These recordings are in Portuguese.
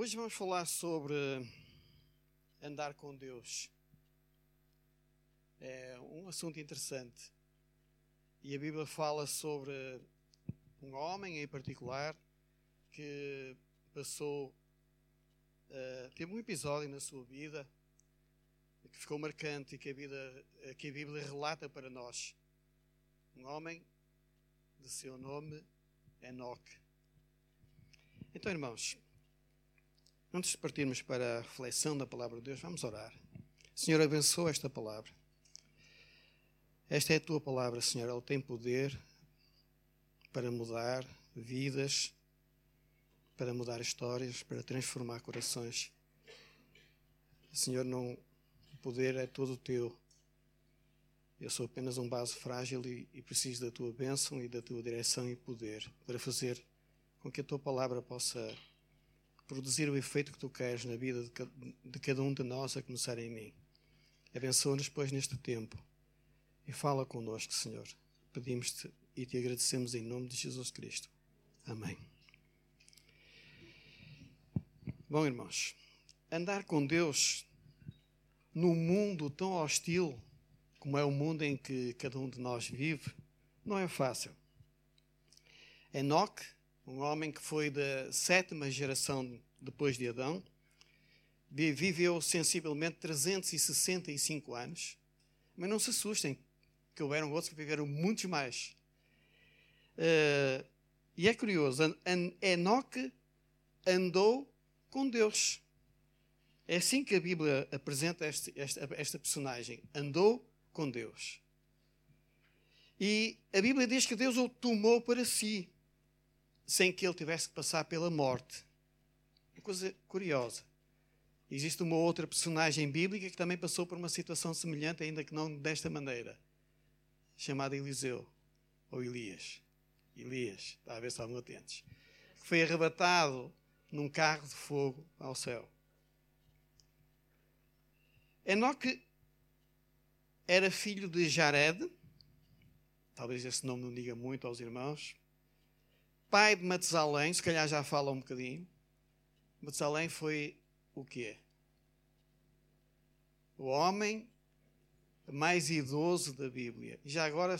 Hoje vamos falar sobre andar com Deus. É um assunto interessante. E a Bíblia fala sobre um homem em particular que passou. Uh, teve um episódio na sua vida que ficou marcante e que a, vida, que a Bíblia relata para nós. Um homem de seu nome Enoque. Então, irmãos, antes de partirmos para a reflexão da palavra de Deus, vamos orar. Senhor, abençoa esta palavra. Esta é a tua palavra, Senhor. Ela tem poder para mudar vidas, para mudar histórias, para transformar corações. Senhor, não, o poder é todo teu. Eu sou apenas um vaso frágil e, e preciso da tua bênção e da tua direção e poder para fazer com que a tua palavra possa produzir o efeito que tu queres na vida de cada um de nós, a começar em mim. Abençoa-nos, pois, neste tempo e fala connosco, Senhor. Pedimos-te e te agradecemos em nome de Jesus Cristo. Amém. Bom, irmãos, andar com Deus num mundo tão hostil como é o mundo em que cada um de nós vive, não é fácil. Enoque, um homem que foi da sétima geração depois de Adão, viveu sensivelmente 365 anos. Mas não se assustem, que houveram outros que viveram muitos mais. Uh, e é curioso, Enoque andou com Deus. É assim que a Bíblia apresenta este, esta, esta personagem. Andou com Deus. E a Bíblia diz que Deus o tomou para si, sem que ele tivesse que passar pela morte. Uma coisa curiosa. Existe uma outra personagem bíblica que também passou por uma situação semelhante, ainda que não desta maneira, chamada Eliseu, ou Elias. Elias, está a ver se estavam atentos. Que foi arrebatado num carro de fogo ao céu. Enoque era filho de Jared, talvez esse nome não diga muito aos irmãos, pai de Matusalém, se calhar já fala um bocadinho. Matusalém foi o quê? O homem mais idoso da Bíblia. Já agora,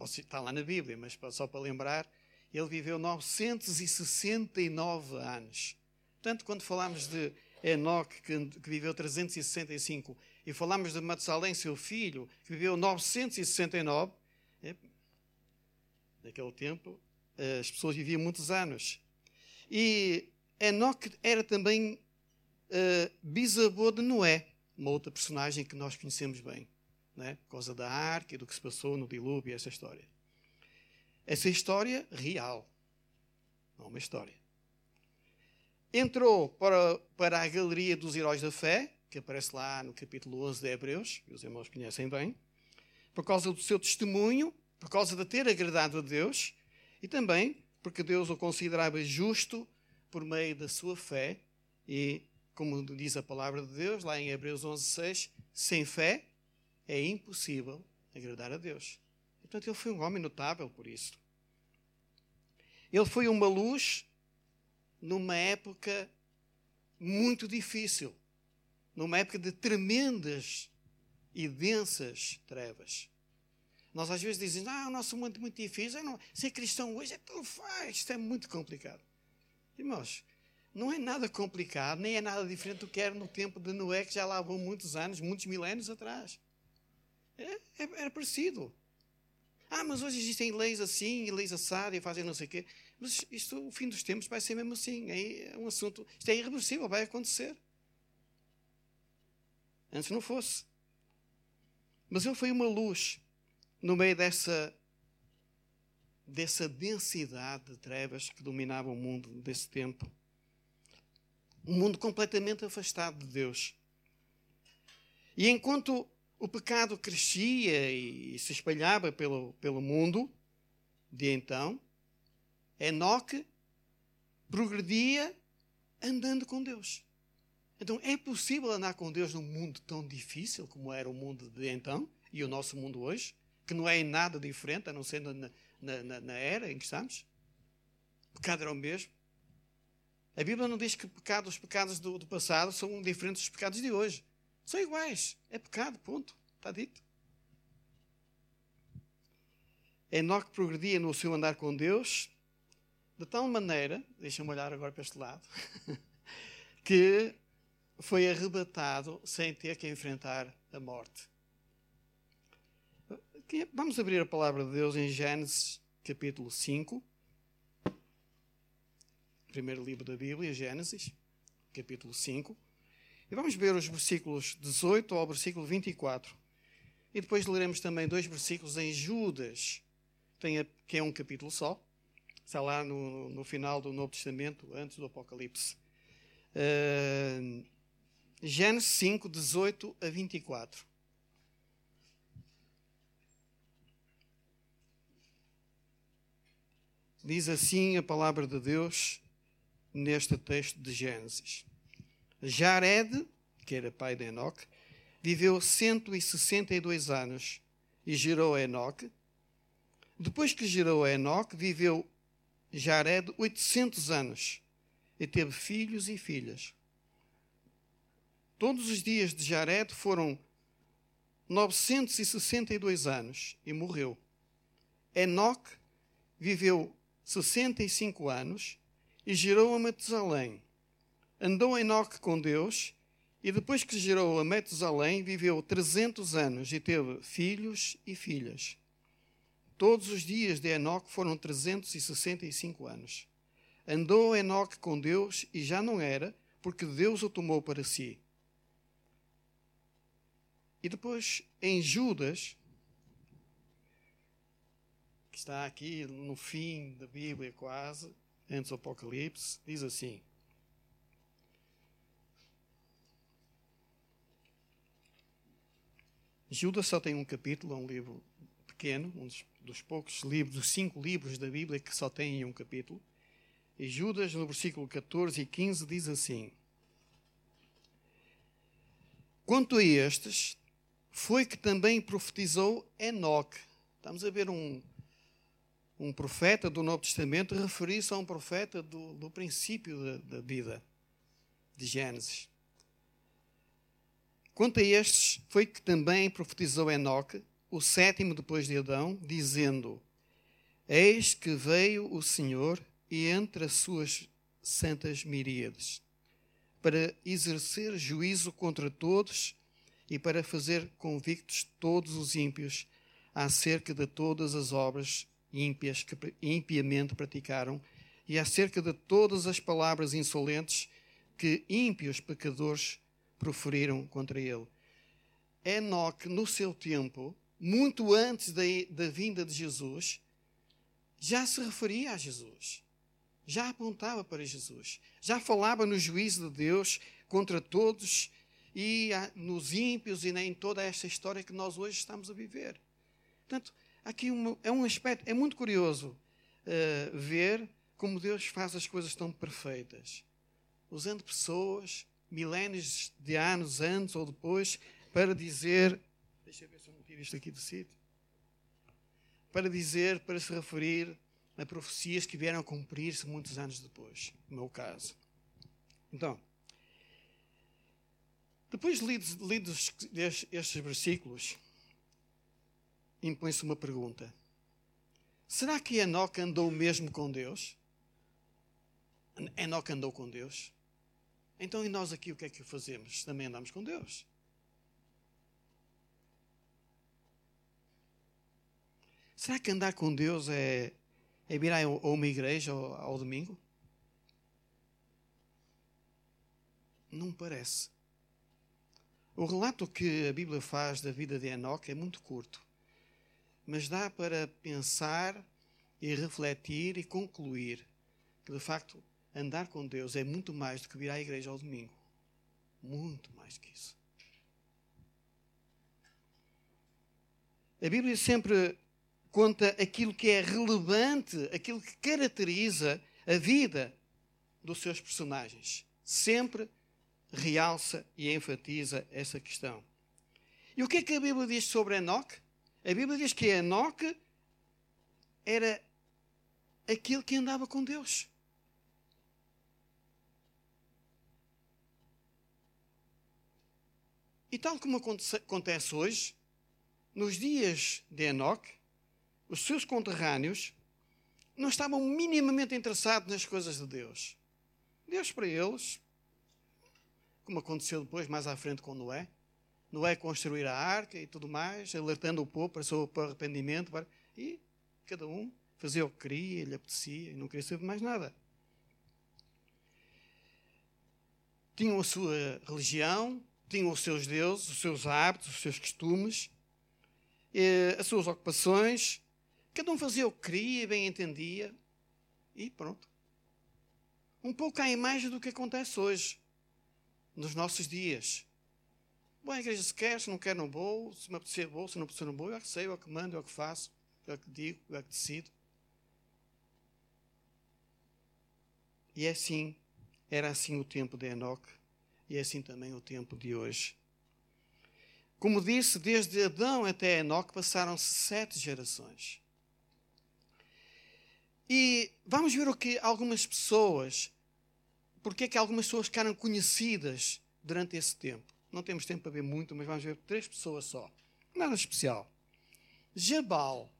está lá na Bíblia, mas só para lembrar, ele viveu 969 anos. Portanto, quando falamos de Enoque, que, que viveu 365 e falamos de Matusalém, seu filho, que viveu 969, é, naquele tempo as pessoas viviam muitos anos. E Enoque era também uh, bisavô de Noé, uma outra personagem que nós conhecemos bem, né? por causa da arca e do que se passou no dilúvio, essa história. Essa história real, não uma história. Entrou para, para a galeria dos heróis da fé, que aparece lá no capítulo 11 de Hebreus, que os irmãos conhecem bem, por causa do seu testemunho, por causa de ter agradado a Deus e também porque Deus o considerava justo por meio da sua fé e, como diz a palavra de Deus, lá em Hebreus 11:6, sem fé é impossível agradar a Deus. Portanto, ele foi um homem notável por isso. Ele foi uma luz numa época muito difícil numa época de tremendas e densas trevas. Nós às vezes dizemos, ah, o nosso mundo é muito difícil, não, ser cristão hoje é tão fácil, isto é muito complicado. Irmãos, não é nada complicado, nem é nada diferente do que era no tempo de Noé, que já lá vão muitos anos, muitos milénios atrás. É, é, era parecido. Ah, mas hoje existem leis assim, e leis assado, e fazem não sei o quê. Mas isto, o fim dos tempos, vai ser mesmo assim. É um assunto, isto é irreversível, vai acontecer. Antes não fosse. Mas ele foi uma luz no meio dessa, dessa densidade de trevas que dominava o mundo desse tempo. Um mundo completamente afastado de Deus. E enquanto o pecado crescia e se espalhava pelo, pelo mundo de então, Enoque progredia andando com Deus. Então é possível andar com Deus num mundo tão difícil como era o mundo de então e o nosso mundo hoje, que não é em nada diferente, a não ser na, na, na era em que estamos? O pecado era o mesmo. A Bíblia não diz que pecado, os pecados do, do passado são diferentes dos pecados de hoje. São iguais. É pecado, ponto. Está dito. Enoque progredia no seu andar com Deus de tal maneira, deixa-me olhar agora para este lado, que foi arrebatado sem ter que enfrentar a morte. Vamos abrir a palavra de Deus em Gênesis capítulo 5. Primeiro livro da Bíblia, Gênesis, capítulo 5. E vamos ver os versículos 18 ao versículo 24. E depois leremos também dois versículos em Judas, que é um capítulo só. Está lá no, no final do Novo Testamento, antes do Apocalipse. Uh, Gênesis 5, 18 a 24. Diz assim a palavra de Deus neste texto de Gênesis. Jared, que era pai de Enoque, viveu 162 anos e gerou Enoque. Depois que gerou Enoque, viveu Jared 800 anos e teve filhos e filhas. Todos os dias de Jared foram 962 anos e morreu. Enoque viveu 65 anos e gerou a Matusalém. Andou Enoque com Deus e depois que gerou a Matusalém viveu 300 anos e teve filhos e filhas. Todos os dias de Enoque foram 365 anos. Andou Enoque com Deus e já não era, porque Deus o tomou para si. E depois, em Judas, que está aqui no fim da Bíblia quase, antes do Apocalipse, diz assim: Judas só tem um capítulo, é um livro pequeno, um dos, poucos livros, dos cinco livros da Bíblia que só tem um capítulo. E Judas, no versículo 14 e 15, diz assim: Quanto a estes, foi que também profetizou Enoque. Estamos a ver um, um profeta do Novo Testamento referir-se a um profeta do, do princípio da, da vida, de Gênesis. Quanto a estes, foi que também profetizou Enoque, o sétimo depois de Adão, dizendo: Eis que veio o Senhor e entre as suas santas miríades, para exercer juízo contra todos e para fazer convictos todos os ímpios acerca de todas as obras ímpias que impiamente praticaram e acerca de todas as palavras insolentes que ímpios pecadores proferiram contra ele. Enoque, no seu tempo, muito antes da, da vinda de Jesus, já se referia a Jesus. Já apontava para Jesus. Já falava no juízo de Deus contra todos e nos ímpios e em toda esta história que nós hoje estamos a viver. Portanto, aqui uma, é um aspecto, é muito curioso uh, ver como Deus faz as coisas tão perfeitas, usando pessoas, milénios de anos antes ou depois, para dizer. Deixa eu ver se eu não tiro isto aqui do sítio. Para dizer, para se referir a profecias que vieram a cumprir-se muitos anos depois, no meu caso. Então, depois de lidos, lidos estes versículos, impõe-se uma pergunta: será que Enoque andou mesmo com Deus? Enoque andou com Deus? Então, e nós aqui o que é que fazemos? Também andamos com Deus. Será que andar com Deus é, é vir a uma igreja ao, ao domingo? Não parece. O relato que a Bíblia faz da vida de Enoque é muito curto mas dá para pensar e refletir e concluir que, de facto, andar com Deus é muito mais do que vir à igreja ao domingo. Muito mais que isso. A Bíblia sempre conta aquilo que é relevante, aquilo que caracteriza a vida dos seus personagens. Sempre realça e enfatiza essa questão. E o que é que a Bíblia diz sobre Enoque? A Bíblia diz que Enoque era aquele que andava com Deus. E tal como acontece hoje, nos dias de Enoque, os seus conterrâneos não estavam minimamente interessados nas coisas de Deus. Deus para eles, como aconteceu depois, mais à frente, com Noé, Noé construir a arca e tudo mais, alertando o povo para o arrependimento, e cada um fazia o que queria, lhe apetecia, e não queria saber mais nada. Tinham a sua religião, tinham os seus deuses, os seus hábitos, os seus costumes, as suas ocupações, Cada um fazia o que queria, bem entendia. E pronto. Um pouco à imagem do que acontece hoje, nos nossos dias. Bom, a igreja se quer, se não quer, não vou. Se me apetecer, vou. Se não apetecer, não vou. Eu é que sei, eu é que mando, eu é que faço, eu é que digo, eu é que decido. E é assim, era assim o tempo de Enoque, e é assim também o tempo de hoje. Como disse, desde Adão até Enoque passaram-se sete gerações. E vamos ver o que algumas pessoas, porque é que algumas pessoas ficaram conhecidas durante esse tempo. Não temos tempo para ver muito, mas vamos ver três pessoas só. Nada especial. Jabal,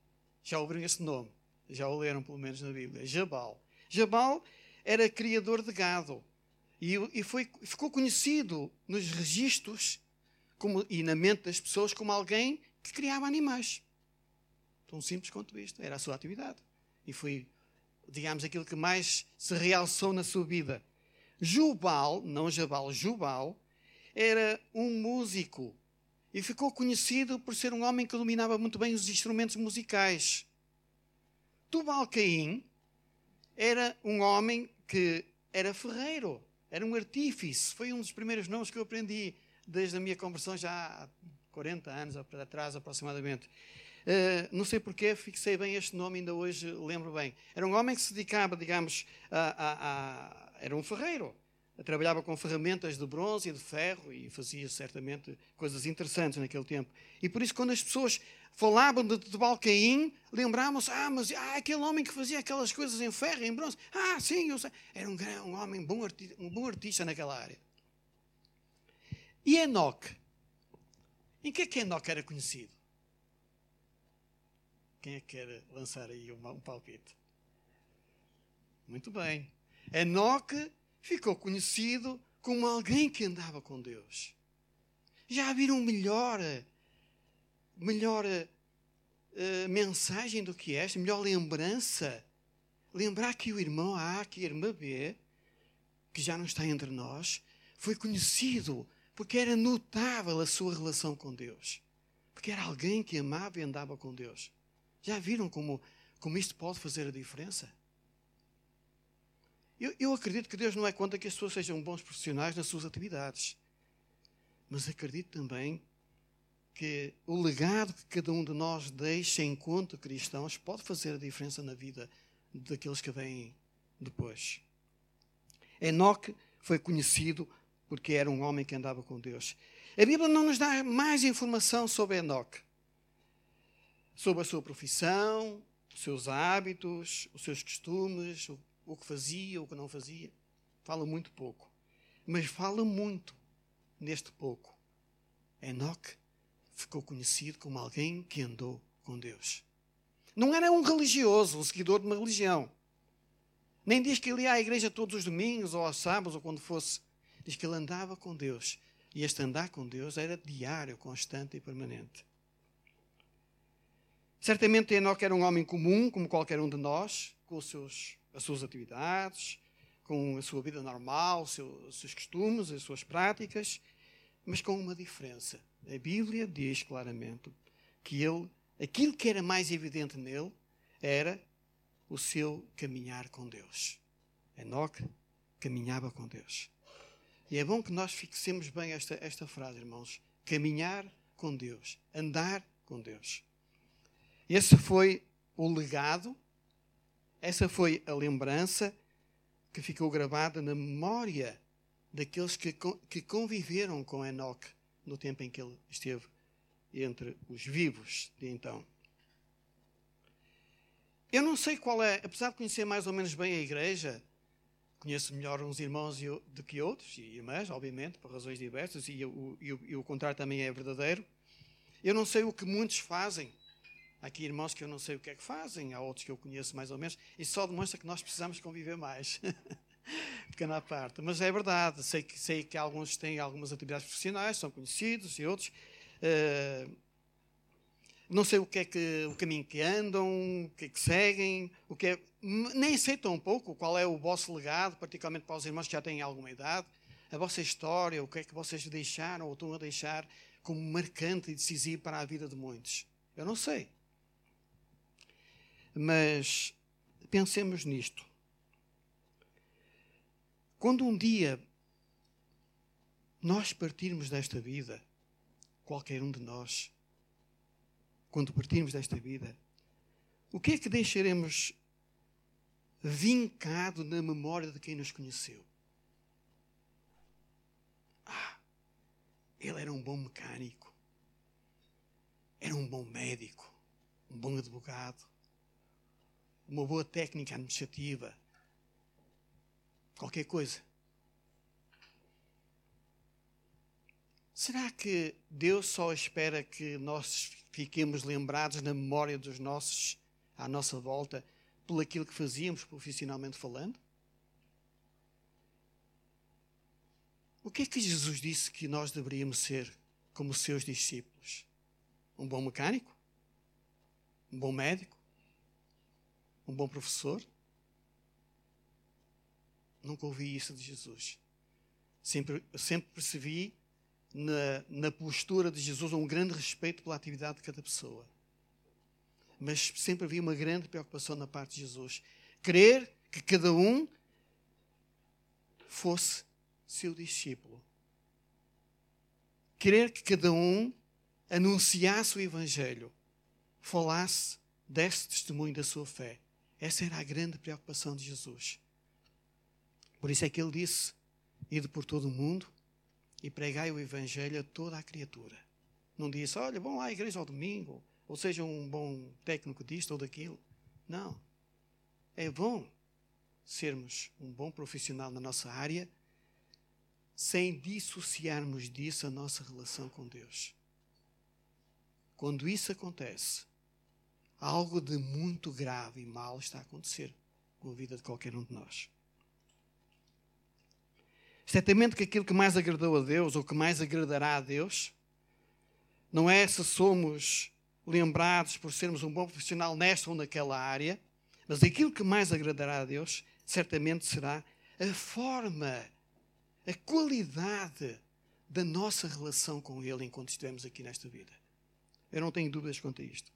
já ouviram esse nome? Já o leram pelo menos na Bíblia. Jabal. Jabal era criador de gado e, e foi, ficou conhecido nos registros como, e na mente das pessoas como alguém que criava animais. Tão simples quanto isto. Era a sua atividade. E foi digamos, aquilo que mais se realçou na sua vida. Jubal, não Jabal, Jubal, era um músico e ficou conhecido por ser um homem que dominava muito bem os instrumentos musicais. Tubal Caim era um homem que era ferreiro, era um artífice. Foi um dos primeiros nomes que eu aprendi desde a minha conversão, já há 40 anos atrás aproximadamente. Uh, não sei porquê, fixei bem este nome, ainda hoje lembro bem. Era um homem que se dedicava, digamos, a, a, a, era um ferreiro. Trabalhava com ferramentas de bronze e de ferro e fazia certamente coisas interessantes naquele tempo. E por isso, quando as pessoas falavam de, de Balcaim, lembravam-se: ah, mas ah, aquele homem que fazia aquelas coisas em ferro e em bronze. Ah, sim, eu sei. Era um, um homem, bom artista, um bom artista naquela área. E Enoque? Em que é que Enoque era conhecido? Quem é que quer lançar aí um, um palpite? Muito bem. Enoque ficou conhecido como alguém que andava com Deus. Já viram melhor, melhor uh, mensagem do que esta? Melhor lembrança? Lembrar que o irmão A, que a irmã B, que já não está entre nós, foi conhecido porque era notável a sua relação com Deus. Porque era alguém que amava e andava com Deus. Já viram como, como isto pode fazer a diferença? Eu, eu acredito que Deus não é contra que as pessoas sejam bons profissionais nas suas atividades. Mas acredito também que o legado que cada um de nós deixa enquanto cristãos pode fazer a diferença na vida daqueles que vêm depois. Enoque foi conhecido porque era um homem que andava com Deus. A Bíblia não nos dá mais informação sobre Enoque sobre a sua profissão, os seus hábitos, os seus costumes, o que fazia, o que não fazia. Fala muito pouco. Mas fala muito neste pouco. Enoque ficou conhecido como alguém que andou com Deus. Não era um religioso, um seguidor de uma religião. Nem diz que ele ia à igreja todos os domingos ou aos sábados ou quando fosse. Diz que ele andava com Deus. E este andar com Deus era diário, constante e permanente. Certamente Enoque era um homem comum, como qualquer um de nós, com os seus, as suas atividades, com a sua vida normal, os seus, os seus costumes, as suas práticas, mas com uma diferença. A Bíblia diz claramente que ele, aquilo que era mais evidente nele, era o seu caminhar com Deus. Enoque caminhava com Deus. E é bom que nós fixemos bem esta, esta frase, irmãos. Caminhar com Deus. Andar com Deus. Esse foi o legado, essa foi a lembrança que ficou gravada na memória daqueles que, que conviveram com Enoque no tempo em que ele esteve entre os vivos de então. Eu não sei qual é, apesar de conhecer mais ou menos bem a igreja, conheço melhor uns irmãos do que outros, e irmãs, obviamente, por razões diversas, e, o, e, e o contrário também é verdadeiro. Eu não sei o que muitos fazem. Aqui irmãos que eu não sei o que é que fazem, há outros que eu conheço mais ou menos, e só demonstra que nós precisamos conviver mais. Pequena parte. Mas é verdade, sei que, sei que alguns têm algumas atividades profissionais, são conhecidos, e outros. Uh, não sei o que é que o caminho que andam, o que é que seguem, o que é, nem sei tão pouco qual é o vosso legado, particularmente para os irmãos que já têm alguma idade, a vossa história, o que é que vocês deixaram ou estão a deixar como marcante e decisivo para a vida de muitos. Eu não sei. Mas pensemos nisto. Quando um dia nós partirmos desta vida, qualquer um de nós, quando partirmos desta vida, o que é que deixaremos vincado na memória de quem nos conheceu? Ah, ele era um bom mecânico, era um bom médico, um bom advogado, uma boa técnica administrativa, qualquer coisa. Será que Deus só espera que nós fiquemos lembrados na memória dos nossos à nossa volta por aquilo que fazíamos profissionalmente falando? O que é que Jesus disse que nós deveríamos ser como seus discípulos? Um bom mecânico? Um bom médico? Um bom professor? Nunca ouvi isso de Jesus. Sempre, sempre percebi na, na postura de Jesus um grande respeito pela atividade de cada pessoa. Mas sempre havia uma grande preocupação na parte de Jesus. Querer que cada um fosse seu discípulo. Querer que cada um anunciasse o Evangelho, falasse, desse testemunho da sua fé. Essa era a grande preocupação de Jesus. Por isso é que ele disse: Ide por todo o mundo e pregai o Evangelho a toda a criatura. Não disse, olha, vão lá à igreja ao domingo, ou seja um bom técnico disto ou daquilo. Não. É bom sermos um bom profissional na nossa área, sem dissociarmos disso a nossa relação com Deus. Quando isso acontece, algo de muito grave e mal está a acontecer com a vida de qualquer um de nós. Certamente que aquilo que mais agradou a Deus, ou que mais agradará a Deus, não é se somos lembrados por sermos um bom profissional nesta ou naquela área, mas aquilo que mais agradará a Deus, certamente será a forma, a qualidade da nossa relação com Ele enquanto estivermos aqui nesta vida. Eu não tenho dúvidas quanto a isto.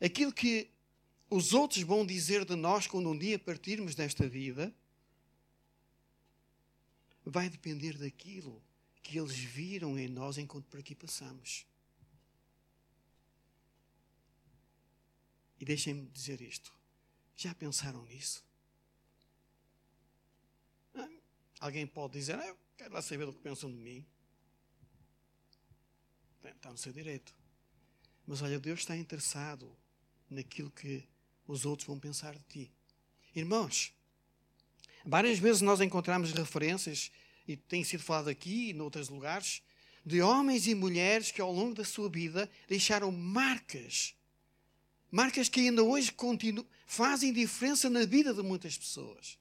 Aquilo que os outros vão dizer de nós quando um dia partirmos desta vida vai depender daquilo que eles viram em nós enquanto por aqui passamos. E deixem-me dizer isto. Já pensaram nisso? Ah, alguém pode dizer, ah, eu quero lá saber do que pensam de mim. Está no seu direito. Mas olha, Deus está interessado naquilo que os outros vão pensar de ti. Irmãos, Várias vezes nós encontramos referências, e tem sido falado aqui e noutros lugares, de homens e mulheres que ao longo da sua vida deixaram marcas. Marcas que ainda hoje continuam, fazem diferença na vida de muitas pessoas.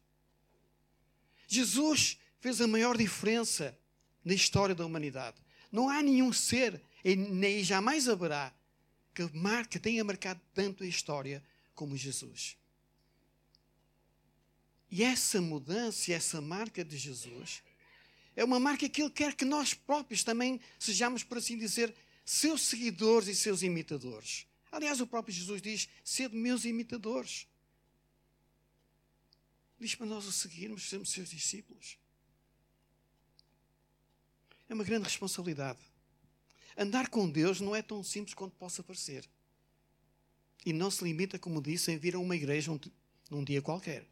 Jesus fez a maior diferença na história da humanidade. Não há nenhum ser, e nem jamais haverá, que marca, tenha marcado tanto a história como Jesus. E essa mudança, essa marca de Jesus, é uma marca que Ele quer que nós próprios também sejamos, por assim dizer, seus seguidores e seus imitadores. Aliás, o próprio Jesus diz: sede meus imitadores. Diz para nós o seguirmos, sermos seus discípulos. É uma grande responsabilidade. Andar com Deus não é tão simples quanto possa parecer. E não se limita, como disse, em vir a uma igreja um, num dia qualquer.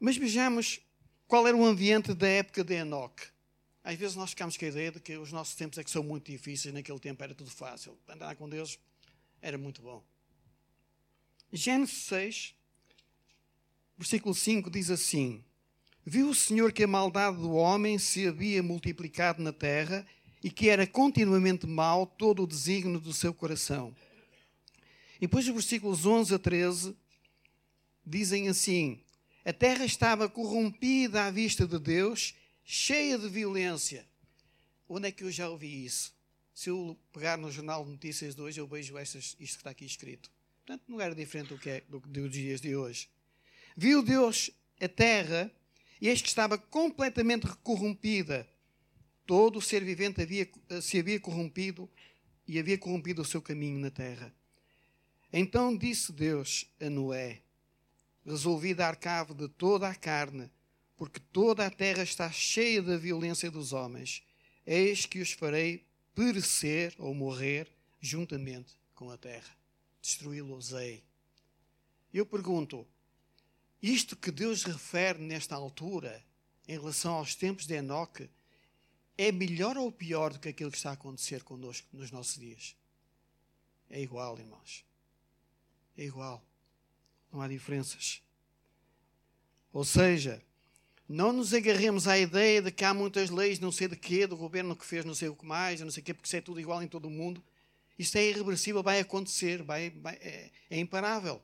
Mas vejamos qual era o ambiente da época de Enoque. Às vezes nós ficamos com a ideia de que os nossos tempos é que são muito difíceis, naquele tempo era tudo fácil. Andar com Deus era muito bom. Gênesis 6, versículo 5 diz assim: Viu o Senhor que a maldade do homem se havia multiplicado na terra e que era continuamente mau todo o desígnio do seu coração. E depois os versículos 11 a 13 dizem assim: A terra estava corrompida à vista de Deus, cheia de violência. Onde é que eu já ouvi isso? Se eu pegar no Jornal de Notícias de hoje, eu vejo estas, isto que está aqui escrito. Portanto, não era diferente do que é do, dos dias de hoje. Viu Deus a terra, e eis que estava completamente corrompida. Todo o ser vivente havia, se havia corrompido e havia corrompido o seu caminho na terra. Então disse Deus a Noé: Resolvi dar cabo de toda a carne, porque toda a terra está cheia da violência dos homens. Eis que os farei perecer ou morrer juntamente com a terra. Destruí-los-ei. Eu pergunto: isto que Deus refere nesta altura, em relação aos tempos de Enoque, é melhor ou pior do que aquilo que está a acontecer connosco nos nossos dias? É igual, irmãos é igual. Não há diferenças. Ou seja, não nos agarremos à ideia de que há muitas leis, não sei de quê, do governo que fez não sei o que mais, não sei o quê, porque isso é tudo igual em todo o mundo. Isto é irreversível, vai acontecer, vai, vai, é, é, imparável.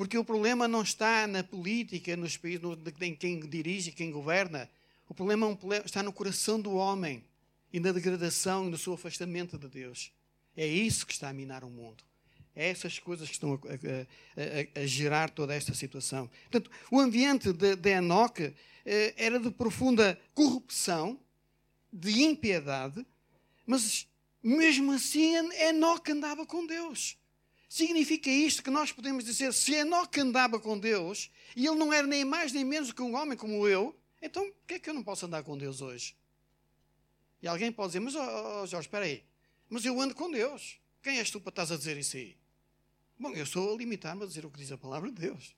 Porque o problema não está na política, nos países, no, em quem dirige, quem governa. O problema, é está no coração do homem e na degradação e no seu afastamento de Deus. É isso que está a minar o mundo. É essas coisas que estão a, a, a, a, gerar toda esta situação. Portanto, o ambiente de, de Enoque eh, era de profunda corrupção, de impiedade, mas mesmo assim Enoque andava com Deus. Significa isto que nós podemos dizer: se Enoque andava com Deus e ele não era nem mais nem menos que um homem como eu, então por que é que eu não posso andar com Deus hoje? E alguém pode dizer: Mas, oh, oh, Jorge, espera aí, mas eu ando com Deus. Quem és tu para estás a dizer isso aí? Bom, eu estou a limitar-me a dizer o que diz a palavra de Deus.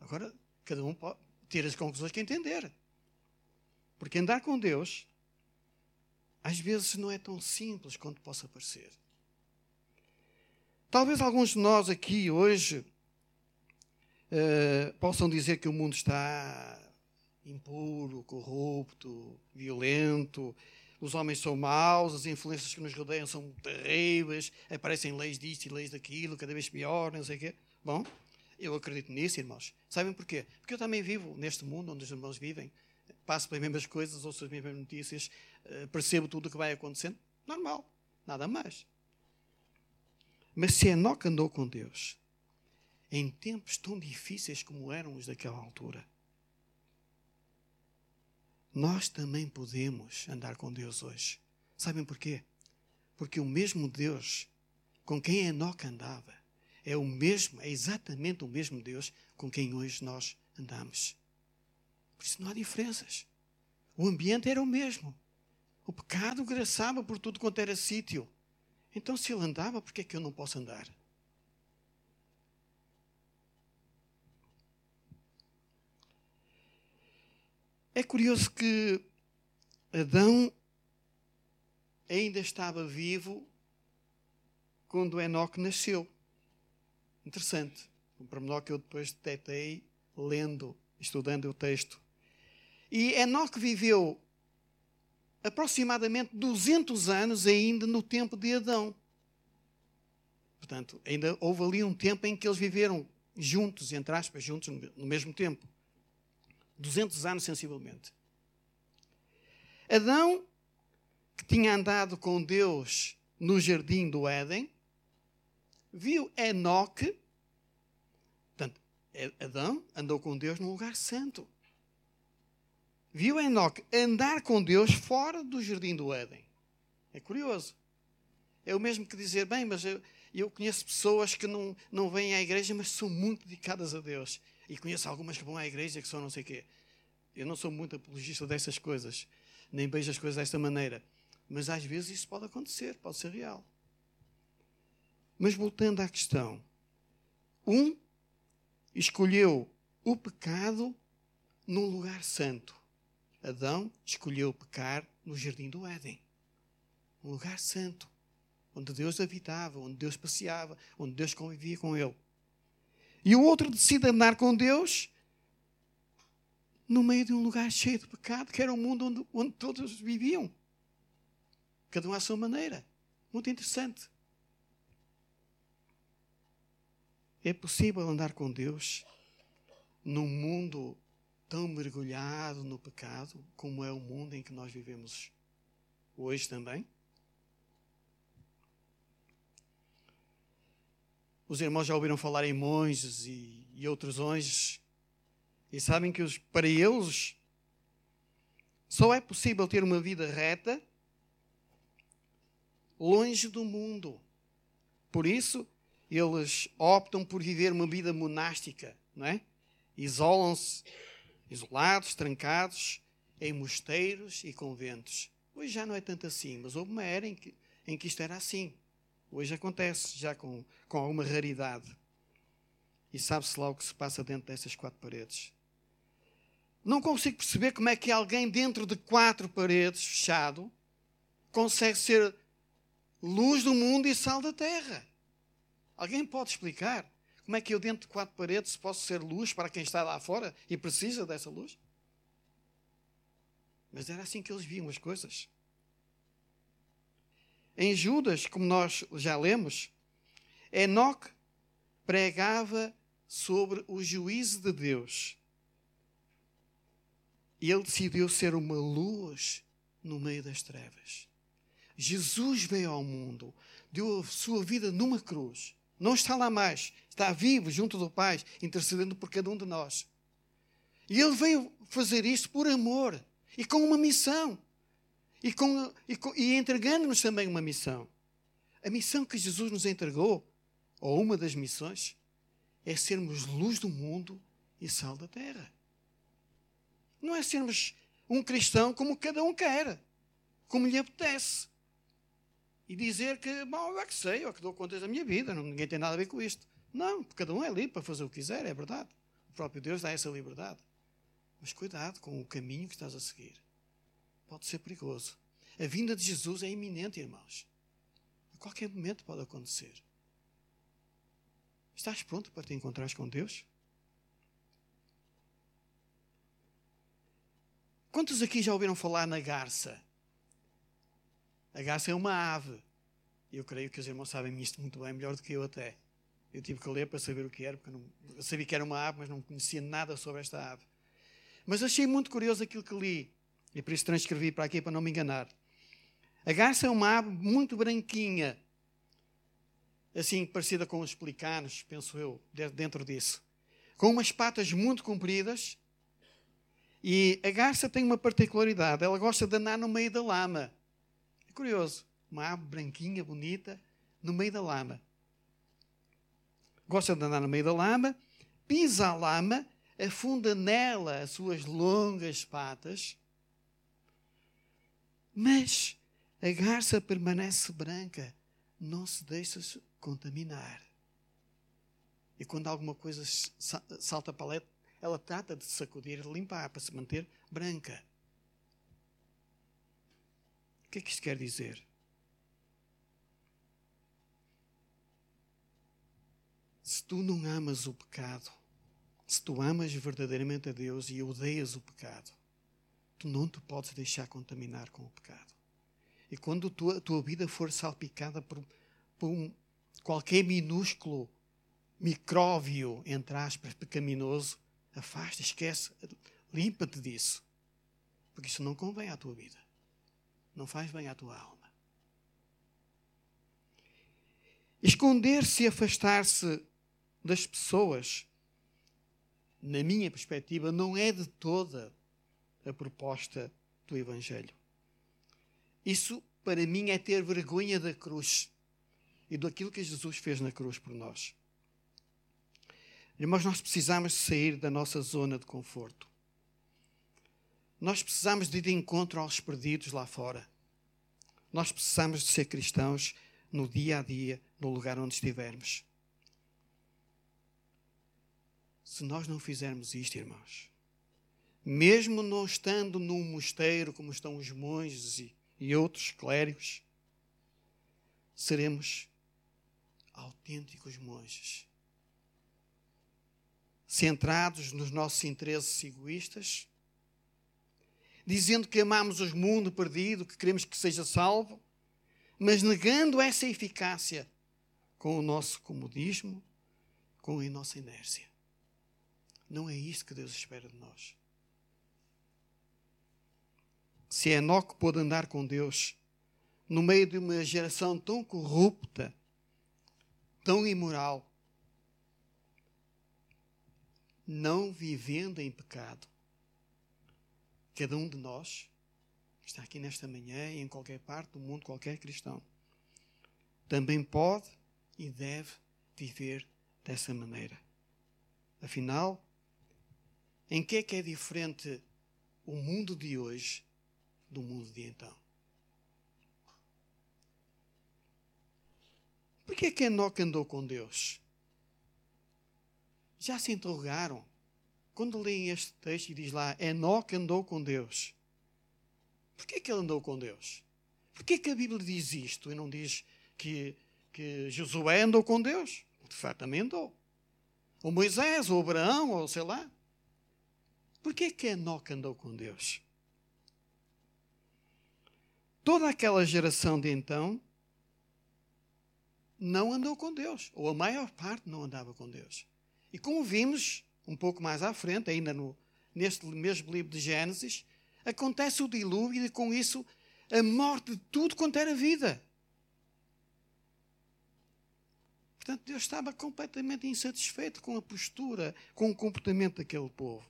Agora, cada um pode ter as conclusões que entender. Porque andar com Deus, às vezes, não é tão simples quanto possa parecer. Talvez alguns de nós aqui hoje uh, possam dizer que o mundo está impuro, corrupto, violento, os homens são maus, as influências que nos rodeiam são terríveis, aparecem leis disto e leis daquilo, cada vez pior, não sei o quê. Bom, eu acredito nisso, irmãos. Sabem porquê? Porque eu também vivo neste mundo onde os irmãos vivem, passo pelas mesmas coisas, ouço as mesmas notícias, eh, percebo tudo o que vai acontecendo. Normal, nada mais. Mas se Enoque andou com Deus, em tempos tão difíceis como eram os daquela altura, nós também podemos andar com Deus hoje. Sabem porquê? Porque o mesmo Deus com quem Enoque andava é o mesmo, é exatamente o mesmo Deus com quem hoje nós andamos. Por isso não há diferenças. O ambiente era o mesmo. O pecado graçava por tudo quanto era sítio. Então, se ele andava, por que é que eu não posso andar? É curioso que Adão ainda estava vivo quando Enoque nasceu. Interessante. Um pormenor que eu depois detetei lendo, estudando o texto. E Enoque viveu aproximadamente 200 anos ainda no tempo de Adão. Portanto, ainda houve ali um tempo em que eles viveram juntos, entre aspas, juntos no mesmo tempo. 200 anos sensivelmente. Adão, que tinha andado com Deus no jardim do Éden, viu Enoque. Portanto, Adão andou com Deus num lugar santo. Viu Enoque andar com Deus fora do jardim do Éden. É curioso. É o mesmo que dizer, bem, mas eu, eu conheço pessoas que não, não vêm à igreja, mas são muito dedicadas a Deus. E conheço algumas que vão à igreja que são não sei o quê. Eu não sou muito apologista dessas coisas, nem vejo as coisas desta maneira. Mas às vezes isso pode acontecer, pode ser real. Mas voltando à questão, um escolheu o pecado num lugar santo. Adão escolheu pecar no jardim do Éden. Um lugar santo, onde Deus habitava, onde Deus passeava, onde Deus convivia com ele. E o outro decide andar com Deus no meio de um lugar cheio de pecado, que era um mundo onde, onde todos viviam. Cada um à sua maneira. Muito interessante. É possível andar com Deus num mundo tão mergulhado no pecado como é o mundo em que nós vivemos hoje também? Os irmãos já ouviram falar em monges e, e outros anjos e sabem que os, para eles só é possível ter uma vida reta longe do mundo. Por isso, eles optam por viver uma vida monástica, não é? Isolam-se, isolados, trancados, em mosteiros e conventos. Hoje já não é tanto assim, mas houve uma era em que, em que isto era assim. Hoje acontece, já com, com alguma raridade. E sabe-se lá o que se passa dentro dessas quatro paredes. Não consigo perceber como é que alguém dentro de quatro paredes, fechado, consegue ser luz do mundo e sal da terra. Alguém pode explicar como é que eu, dentro de quatro paredes, posso ser luz para quem está lá fora e precisa dessa luz? Mas era assim que eles viam as coisas. Em Judas, como nós já lemos, Enoque pregava sobre o juízo de Deus. E ele decidiu ser uma luz no meio das trevas. Jesus veio ao mundo, deu a sua vida numa cruz. Não está lá mais, está vivo junto do Pai, intercedendo por cada um de nós. E ele veio fazer isto por amor e com uma missão. E, com, e, e entregando-nos também uma missão. A missão que Jesus nos entregou, ou uma das missões, é sermos luz do mundo e sal da terra. Não é sermos um cristão como cada um quer, como lhe apetece e dizer que, bom, eu é que sei, eu é que dou contas da minha vida, ninguém tem nada a ver com isto. Não, cada um é livre para fazer o que quiser, é verdade. O próprio Deus dá essa liberdade. Mas cuidado com o caminho que estás a seguir. Pode ser perigoso. A vinda de Jesus é iminente, irmãos. A qualquer momento pode acontecer. Estás pronto para te encontrar com Deus? Quantos aqui já ouviram falar na garça? A garça é uma ave. Eu creio que os irmãos sabem isto muito bem, melhor do que eu até. Eu tive que ler para saber o que era, porque não, eu sabia que era uma ave, mas não conhecia nada sobre esta ave. Mas achei muito curioso aquilo que li, e por isso transcrevi para aqui para não me enganar. A garça é uma ave muito branquinha, assim parecida com os pelicanos, penso eu, dentro disso. Com umas patas muito compridas. E a garça tem uma particularidade, ela gosta de andar no meio da lama. É curioso. Uma ave branquinha, bonita, no meio da lama. Gosta de andar no meio da lama, pisa a lama, afunda nela as suas longas patas, mas a garça permanece branca, não se deixa contaminar. E quando alguma coisa salta para ela, ela trata de sacudir, de limpar, para se manter branca que é que isto quer dizer? Se tu não amas o pecado, se tu amas verdadeiramente a Deus e odeias o pecado, tu não te podes deixar contaminar com o pecado. E quando a tua vida for salpicada por, por um, qualquer minúsculo micróbio, entre aspas, pecaminoso, afasta, esquece, limpa-te disso. Porque isso não convém à tua vida não faz bem à tua alma. Esconder-se e afastar-se das pessoas, na minha perspectiva, não é de toda a proposta do Evangelho. Isso, para mim, é ter vergonha da cruz e daquilo que Jesus fez na cruz por nós. Irmãos, nós precisamos sair da nossa zona de conforto. Nós precisamos de ir de encontro aos perdidos lá fora. Nós precisamos de ser cristãos no dia a dia, no lugar onde estivermos. Se nós não fizermos isto, irmãos, mesmo não estando num mosteiro como estão os monges e, e outros clérigos, seremos autênticos monges, centrados nos nossos interesses egoístas dizendo que amamos o mundo perdido, que queremos que seja salvo, mas negando essa eficácia com o nosso comodismo, com a nossa inércia. Não é isso que Deus espera de nós. Se Enoque pôde andar com Deus no meio de uma geração tão corrupta, tão imoral, não vivendo em pecado, cada um de nós, que está aqui nesta manhã e em qualquer parte do mundo, qualquer cristão, também pode e deve viver dessa maneira. Afinal, em que é que é diferente o mundo de hoje do mundo de então? Por que é que Enoque andou com Deus? Já se interrogaram? Quando leem este texto e diz lá, Enoque andou com Deus. Por que é que ele andou com Deus? Por que é que a Bíblia diz isto e não diz que, que Josué andou com Deus? De fato, também andou. Ou Moisés, ou Abraão, ou sei lá. Por que é que Enoque andou com Deus? Toda aquela geração de então não andou com Deus, ou a maior parte não andava com Deus. E como vimos um pouco mais à frente, ainda no, neste mesmo livro de Gênesis, acontece o dilúvio e com isso a morte de tudo quanto era vida. Portanto, Deus estava completamente insatisfeito com a postura, com o comportamento daquele povo.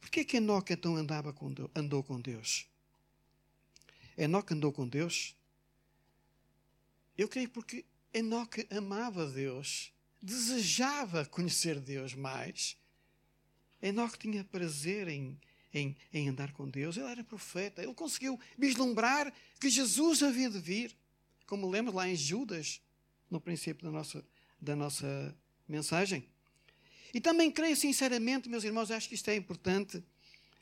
Por que que Enoque então andava com Deus, andou com Deus? Enoque andou com Deus? Eu creio porque Enoque amava Deus desejava conhecer Deus mais. Enoque tinha prazer em, em, em andar com Deus. Ele era profeta. Ele conseguiu vislumbrar que Jesus havia de vir. Como lemos lá em Judas, no princípio da nossa, da nossa mensagem. E também creio sinceramente, meus irmãos, acho que isto é importante,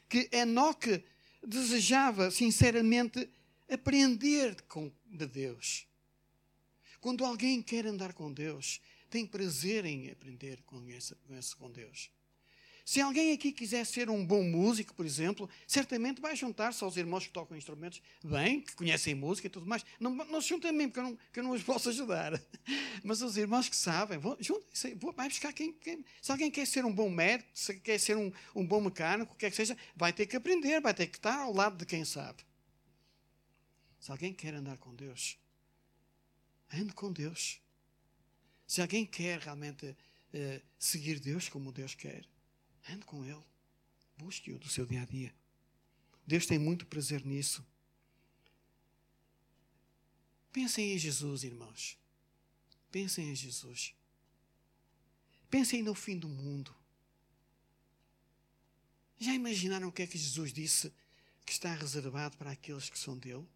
que Enoque desejava sinceramente aprender com, de Deus. Quando alguém quer andar com Deus, tem prazer em aprender com, esse, com, Deus. Se alguém aqui quiser ser um bom músico, por exemplo, certamente vai juntar-se aos irmãos que tocam instrumentos bem, que conhecem música e tudo mais. Não, não se juntem a mim, porque eu não, eu não os posso ajudar. Mas os irmãos que sabem, juntem-se, vai buscar quem, quem, Se alguém quer ser um bom médico, se quer ser um, um bom mecânico, o que é que seja, vai ter que aprender, vai ter que estar ao lado de quem sabe. Se alguém quer andar com Deus, ande com Deus. Se alguém quer realmente uh, seguir Deus como Deus quer, ande com Ele. Busque-o do seu dia a dia. Deus tem muito prazer nisso. Pensem em Jesus, irmãos. Pensem em Jesus. Pensem no fim do mundo. Já imaginaram o que é que Jesus disse que está reservado para aqueles que são dele?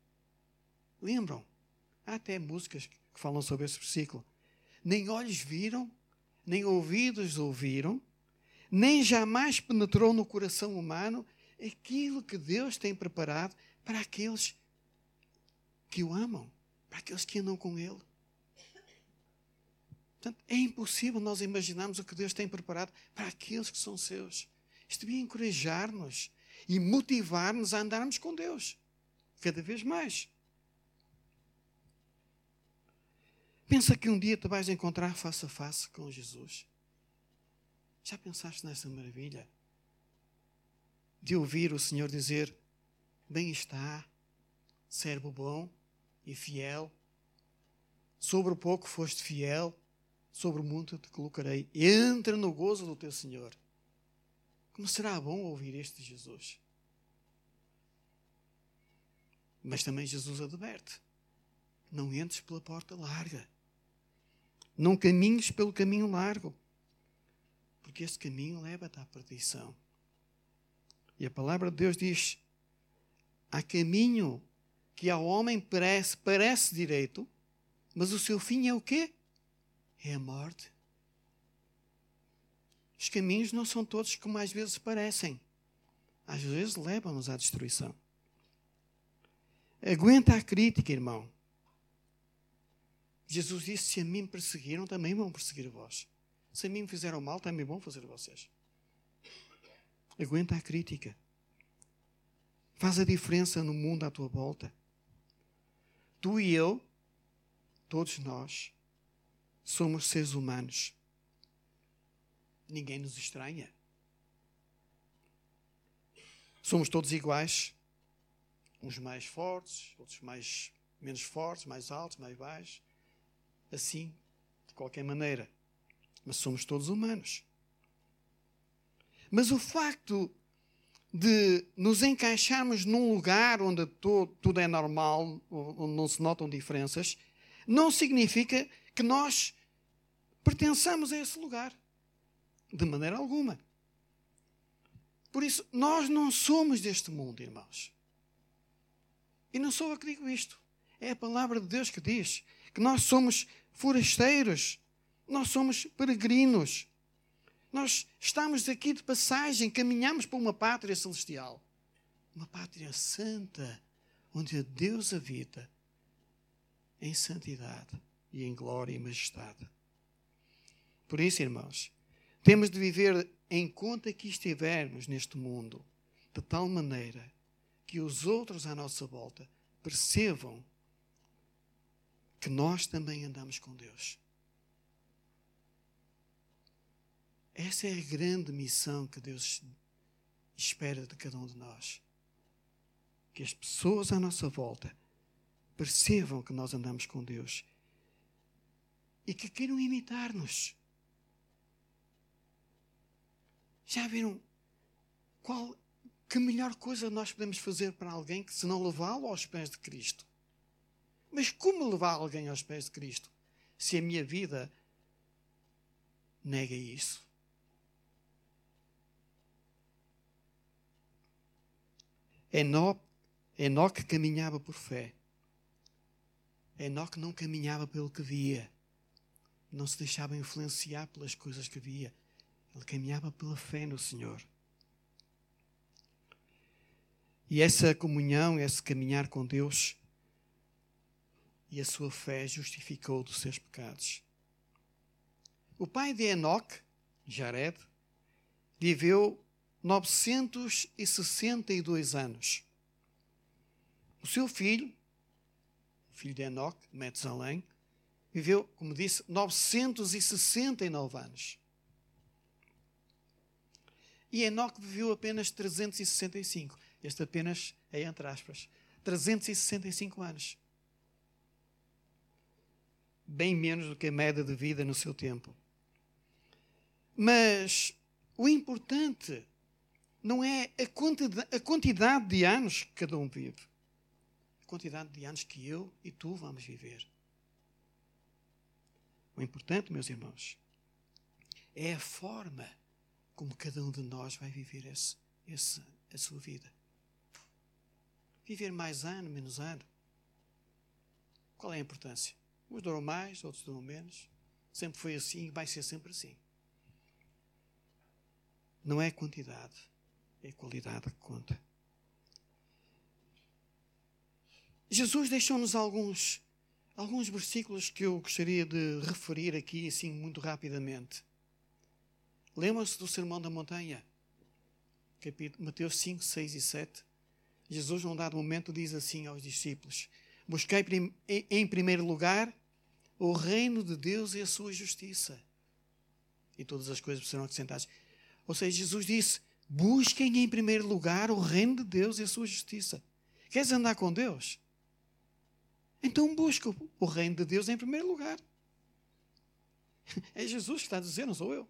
Lembram? Há até músicas que falam sobre esse versículo nem olhos viram, nem ouvidos ouviram, nem jamais penetrou no coração humano aquilo que Deus tem preparado para aqueles que o amam, para aqueles que andam com Ele. Portanto, é impossível nós imaginarmos o que Deus tem preparado para aqueles que são seus. Isto devia encorajar-nos e motivar-nos a andarmos com Deus cada vez mais. Pensa que um dia te vais encontrar face a face com Jesus. Já pensaste nessa maravilha? De ouvir o Senhor dizer: Bem está, servo bom e fiel. Sobre o pouco foste fiel, sobre o muito te colocarei. Entra no gozo do teu Senhor. Como será bom ouvir este Jesus? Mas também Jesus adverte: não entres pela porta larga não caminhes pelo caminho largo, porque esse caminho leva-te à perdição. E a palavra de Deus diz: há caminho que ao homem parece, parece direito, mas o seu fim é o quê? É a morte. Os caminhos não são todos como às vezes parecem. Às vezes levam-nos à destruição. Aguenta a crítica, irmão. Jesus disse: Se a mim perseguiram, também vão perseguir a vós. Se a mim fizeram mal, também vão fazer a vocês. Aguenta a crítica. faz a diferença no mundo à tua volta. Tu e eu, todos nós, somos seres humanos. Ninguém nos estranha. Somos todos iguais. Uns mais fortes, outros mais menos fortes, mais altos, mais baixos. Assim, de qualquer maneira. Mas somos todos humanos. Mas o facto de nos encaixarmos num lugar onde tudo é normal, onde não se notam diferenças, não significa que nós pertençamos a esse lugar. De maneira alguma. Por isso, nós não somos deste mundo, irmãos. E não sou eu que digo isto. É a palavra de Deus que diz que nós somos forasteiros, nós somos peregrinos. Nós estamos aqui de passagem, caminhamos para uma pátria celestial, uma pátria santa, onde Deus habita em santidade e em glória e majestade. Por isso, irmãos, temos de viver em conta que estivermos neste mundo, de tal maneira que os outros à nossa volta percebam que nós também andamos com Deus. Essa é a grande missão que Deus espera de cada um de nós. Que as pessoas à nossa volta percebam que nós andamos com Deus e que queiram imitar-nos. Já viram qual que melhor coisa nós podemos fazer para alguém que se não levá-lo aos pés de Cristo? Mas como levar alguém aos pés de Cristo se a minha vida nega isso? Enoque, Enoque caminhava por fé. Enoque não caminhava pelo que via. Não se deixava influenciar pelas coisas que via. Ele caminhava pela fé no Senhor. E essa comunhão, esse caminhar com Deus e a sua fé justificou dos seus pecados. O pai de Enoque, Jared, viveu 962 anos. O seu filho, o filho de Enoque, Metzalém, viveu, como disse, 969 anos. E Enoque viveu apenas 365. Este apenas é entre aspas. 365 anos. Bem menos do que a média de vida no seu tempo. Mas o importante não é a quantidade, a quantidade de anos que cada um vive, a quantidade de anos que eu e tu vamos viver. O importante, meus irmãos, é a forma como cada um de nós vai viver esse, esse, a sua vida. Viver mais ano, menos ano. Qual é a importância? Uns duram mais, outros duram menos. Sempre foi assim e vai ser sempre assim. Não é quantidade, é qualidade que conta. Jesus deixou-nos alguns, alguns versículos que eu gostaria de referir aqui, assim, muito rapidamente. Lembram-se do Sermão da Montanha? Capítulo, Mateus 5, 6 e 7. Jesus, num dado momento, diz assim aos discípulos: Busquei em primeiro lugar o reino de Deus e a sua justiça. E todas as coisas serão acrescentadas. Ou seja, Jesus disse: Busquem em primeiro lugar o reino de Deus e a sua justiça. Queres andar com Deus? Então busca o reino de Deus em primeiro lugar. É Jesus que está dizer, não sou eu.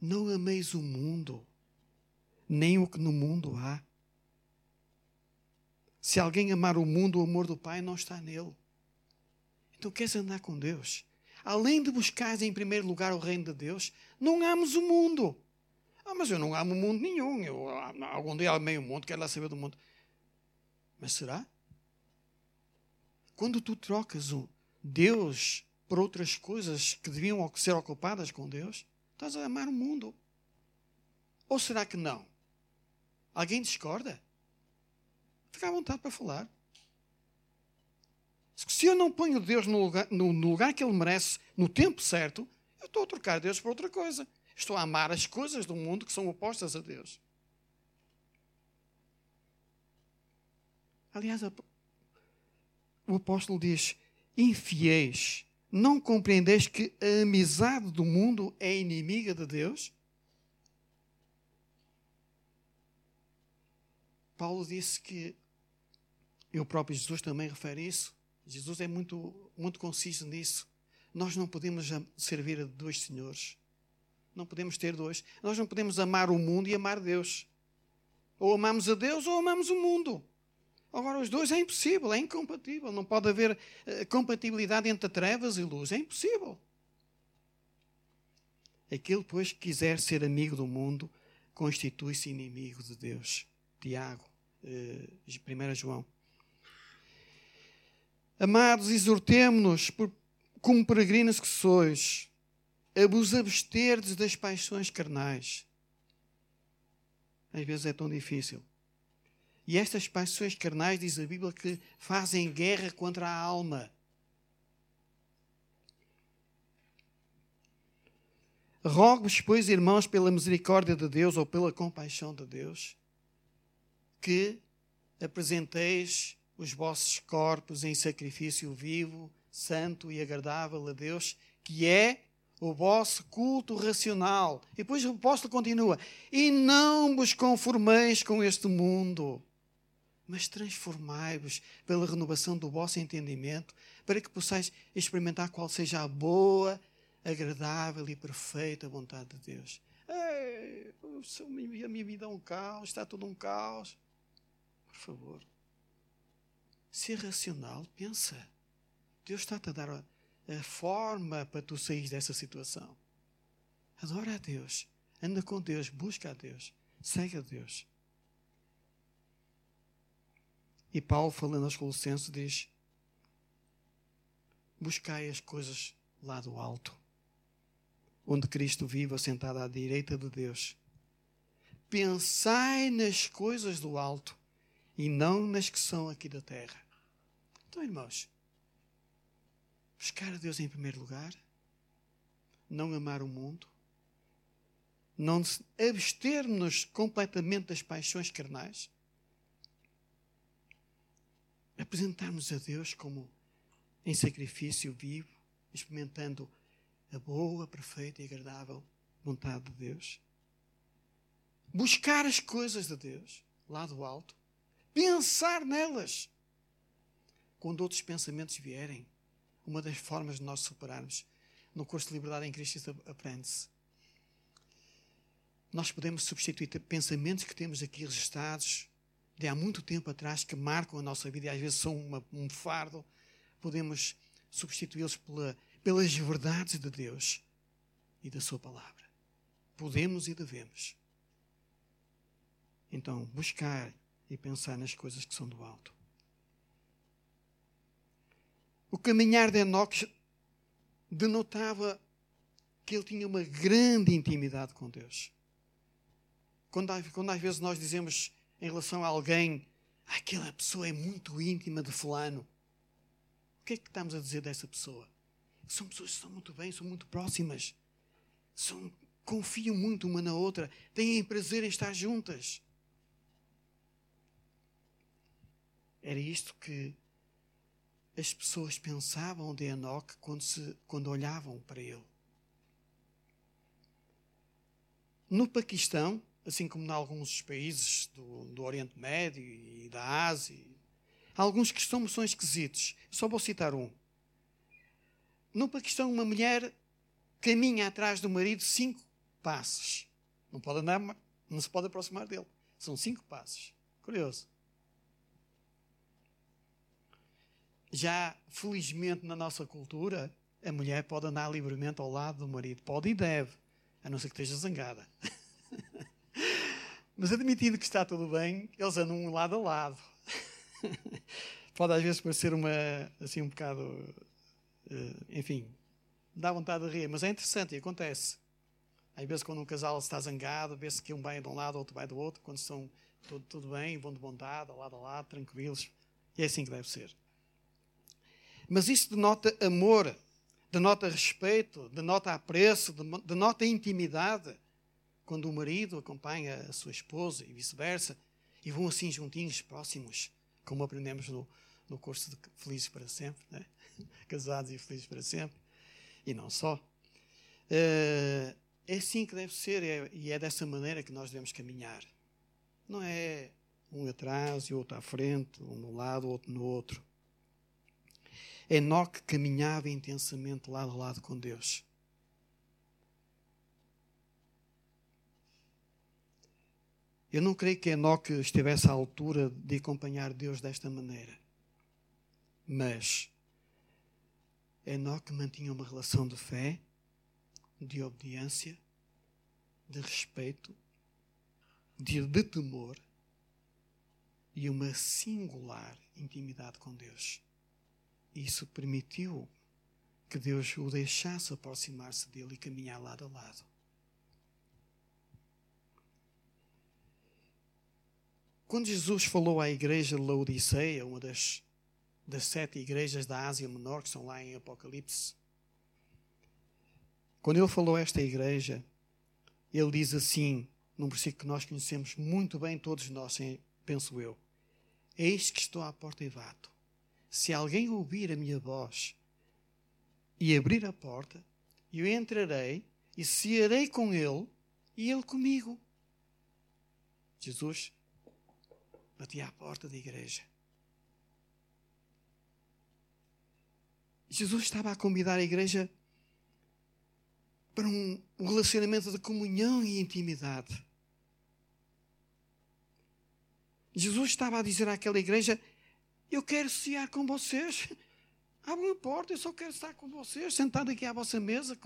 Não ameis o mundo, nem o que no mundo há. Se alguém amar o mundo, o amor do Pai não está nele. Então queres andar com Deus? além de buscar em primeiro lugar o reino de Deus, não ames o mundo. Ah, mas eu não amo o mundo nenhum. Eu, ah, algum dia amei o mundo, quero lá saber do mundo. Mas será? Quando tu trocas o Deus por outras coisas que deviam ser ocupadas com Deus, estás a amar o mundo. Ou será que não? Alguém discorda? Fica à vontade para falar. Se eu não ponho Deus no lugar, no, no lugar que Ele merece, no tempo certo, eu estou a trocar Deus por outra coisa. Estou a amar as coisas do mundo que são opostas a Deus. Aliás, o apóstolo diz: infiéis, não compreendeis que a amizade do mundo é inimiga de Deus? Paulo disse que, e o próprio Jesus também refere isso, Jesus é muito, muito conciso nisso. Nós não podemos servir a dois senhores. Não podemos ter dois. Nós não podemos amar o mundo e amar Deus. Ou amamos a Deus ou amamos o mundo. Agora, os dois é impossível, é incompatível. Não pode haver uh, compatibilidade entre trevas e luz. É impossível. Aquele, pois, que quiser ser amigo do mundo, constitui-se inimigo de Deus. Tiago, uh, eh, 1 João. Amados, exortemo-nos, como peregrinos que sois, a vos absterdes das paixões carnais. Às vezes é tão difícil. E estas paixões carnais, diz a Bíblia, que fazem guerra contra a alma. Rogo-vos, pois, irmãos, pela misericórdia de Deus ou pela compaixão de Deus, que apresenteis os vossos corpos em sacrifício vivo, santo e agradável a Deus, que é o vosso culto racional. E depois o apóstolo continua: E não vos conformeis com este mundo, mas transformai-vos pela renovação do vosso entendimento, para que possais experimentar qual seja a boa, agradável e perfeita vontade de Deus. Ei, a minha vida é um caos, está tudo um caos. Por favor ser racional, pensa. Deus está-te a dar a, a forma para tu sair dessa situação. Adora a Deus. Anda com Deus. Busca a Deus. Segue a Deus. E Paulo, falando aos Colossenses, diz: Buscai as coisas lá do alto, onde Cristo vive assentado à direita de Deus. Pensai nas coisas do alto e não nas que são aqui da terra. Então, irmãos, buscar a Deus em primeiro lugar, não amar o mundo, não abster-nos completamente das paixões carnais, apresentarmos a Deus como em sacrifício vivo, experimentando a boa, perfeita e agradável vontade de Deus. Buscar as coisas de Deus, lá do alto, pensar nelas quando outros pensamentos vierem, uma das formas de nós superarmos, no curso de Liberdade em Cristo aprende-se. Nós podemos substituir pensamentos que temos aqui registrados de há muito tempo atrás, que marcam a nossa vida e às vezes são uma, um fardo, podemos substituí-los pela, pelas verdades de Deus e da Sua palavra. Podemos e devemos. Então, buscar e pensar nas coisas que são do alto. O caminhar de Enoque denotava que ele tinha uma grande intimidade com Deus. Quando, quando às vezes nós dizemos em relação a alguém, aquela pessoa é muito íntima de fulano, o que é que estamos a dizer dessa pessoa? São pessoas que estão muito bem, são muito próximas, são, confiam muito uma na outra, têm prazer em estar juntas. Era isto que as pessoas pensavam de Enoque quando, se, quando olhavam para ele. No Paquistão, assim como em alguns países do, do Oriente Médio e da Ásia, alguns que são, são esquisitos. Só vou citar um. No Paquistão, uma mulher caminha atrás do marido cinco passos. Não pode andar, não se pode aproximar dele. São cinco passos. Curioso. Já, felizmente, na nossa cultura, a mulher pode andar livremente ao lado do marido. Pode e deve, a não ser que esteja zangada. Mas admitindo que está tudo bem, eles andam um lado a lado. pode às vezes parecer uma, assim, um bocado. Uh, enfim, dá vontade de rir, mas é interessante e acontece. Às vezes, quando um casal está zangado, vê-se que um vai de um lado, outro vai do outro, quando estão tudo, tudo bem, vão de bondade, lado a lado, tranquilos. E é assim que deve ser. Mas isso denota amor, denota respeito, denota apreço, denota intimidade. Quando o marido acompanha a sua esposa e vice-versa, e vão assim juntinhos, próximos, como aprendemos no, no curso de Felizes para Sempre, né? casados e felizes para sempre, e não só. Eh, é assim que deve ser é, e é dessa maneira que nós devemos caminhar. Não é um atrás e outro à frente, um no lado, outro no outro. Enoque caminhava intensamente lado a lado com Deus. Eu não creio que Enoque estivesse à altura de acompanhar Deus desta maneira. Mas Enoque mantinha uma relação de fé, de obediência, de respeito, de, de temor e uma singular intimidade com Deus. Isso permitiu que Deus o deixasse aproximar-se dele e caminhar lado a lado. Quando Jesus falou à igreja de Laodiceia, uma das, das sete igrejas da Ásia Menor, que são lá em Apocalipse, quando ele falou a esta igreja, ele diz assim, num versículo que nós conhecemos muito bem, todos nós, penso eu: Eis que estou à porta e bato. Se alguém ouvir a minha voz e abrir a porta, eu entrarei e cearei com ele e ele comigo. Jesus batia à porta da igreja. Jesus estava a convidar a igreja para um relacionamento de comunhão e intimidade. Jesus estava a dizer àquela igreja: Eu quero cear com vocês. Abram a porta, eu só quero estar com vocês, sentado aqui à vossa mesa,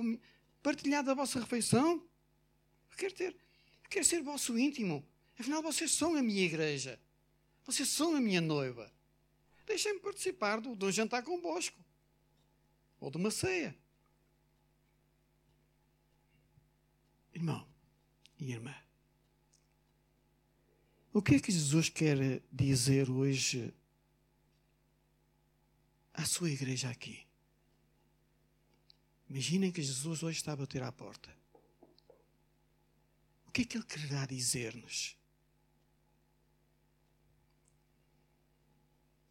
partilhar da vossa refeição. Eu quero ter, eu quero ser vosso íntimo. Afinal, vocês são a minha igreja. Vocês são a minha noiva. Deixem-me participar de um jantar convosco. Ou de uma ceia. Irmão e irmã. O que é que Jesus quer dizer hoje à sua igreja aqui? Imaginem que Jesus hoje está a bater à porta. O que é que ele quererá dizer-nos?